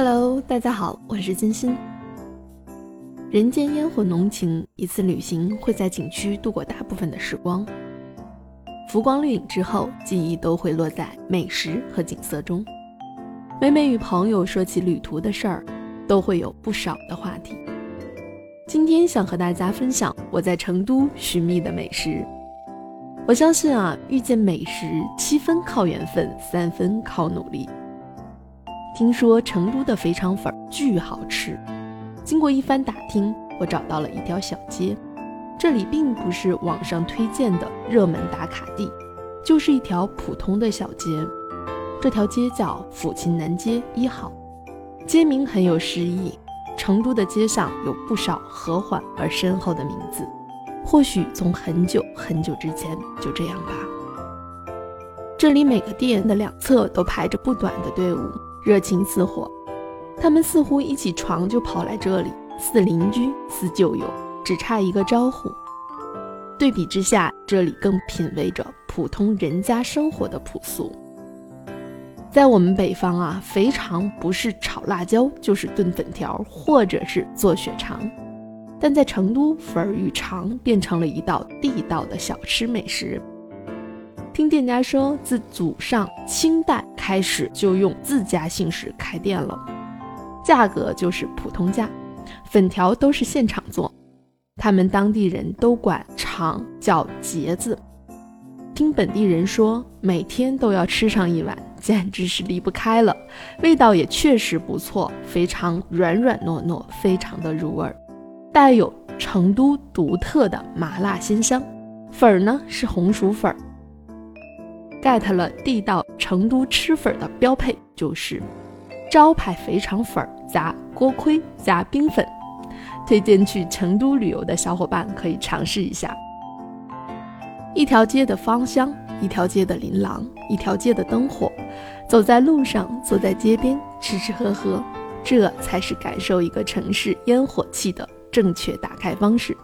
Hello，大家好，我是金鑫。人间烟火浓情，一次旅行会在景区度过大部分的时光。浮光掠影之后，记忆都会落在美食和景色中。每每与朋友说起旅途的事儿，都会有不少的话题。今天想和大家分享我在成都寻觅的美食。我相信啊，遇见美食，七分靠缘分，三分靠努力。听说成都的肥肠粉巨好吃，经过一番打听，我找到了一条小街。这里并不是网上推荐的热门打卡地，就是一条普通的小街。这条街叫抚琴南街一号，街名很有诗意。成都的街上有不少和缓而深厚的名字，或许从很久很久之前就这样吧。这里每个店的两侧都排着不短的队伍。热情似火，他们似乎一起床就跑来这里，似邻居似旧友，只差一个招呼。对比之下，这里更品味着普通人家生活的朴素。在我们北方啊，肥肠不是炒辣椒，就是炖粉条，或者是做血肠。但在成都，粉与肠变成了一道地道的小吃美食。听店家说，自祖上清代开始就用自家姓氏开店了，价格就是普通价，粉条都是现场做，他们当地人都管肠叫节子。听本地人说，每天都要吃上一碗，简直是离不开了。味道也确实不错，肥肠软软糯糯，非常的入味，带有成都独特的麻辣鲜香。粉儿呢是红薯粉儿。Get 了地道成都吃粉的标配就是招牌肥肠粉加锅盔加冰粉，推荐去成都旅游的小伙伴可以尝试一下。一条街的芳香，一条街的琳琅，一条街的灯火，走在路上，坐在街边，吃吃喝喝，这才是感受一个城市烟火气的正确打开方式。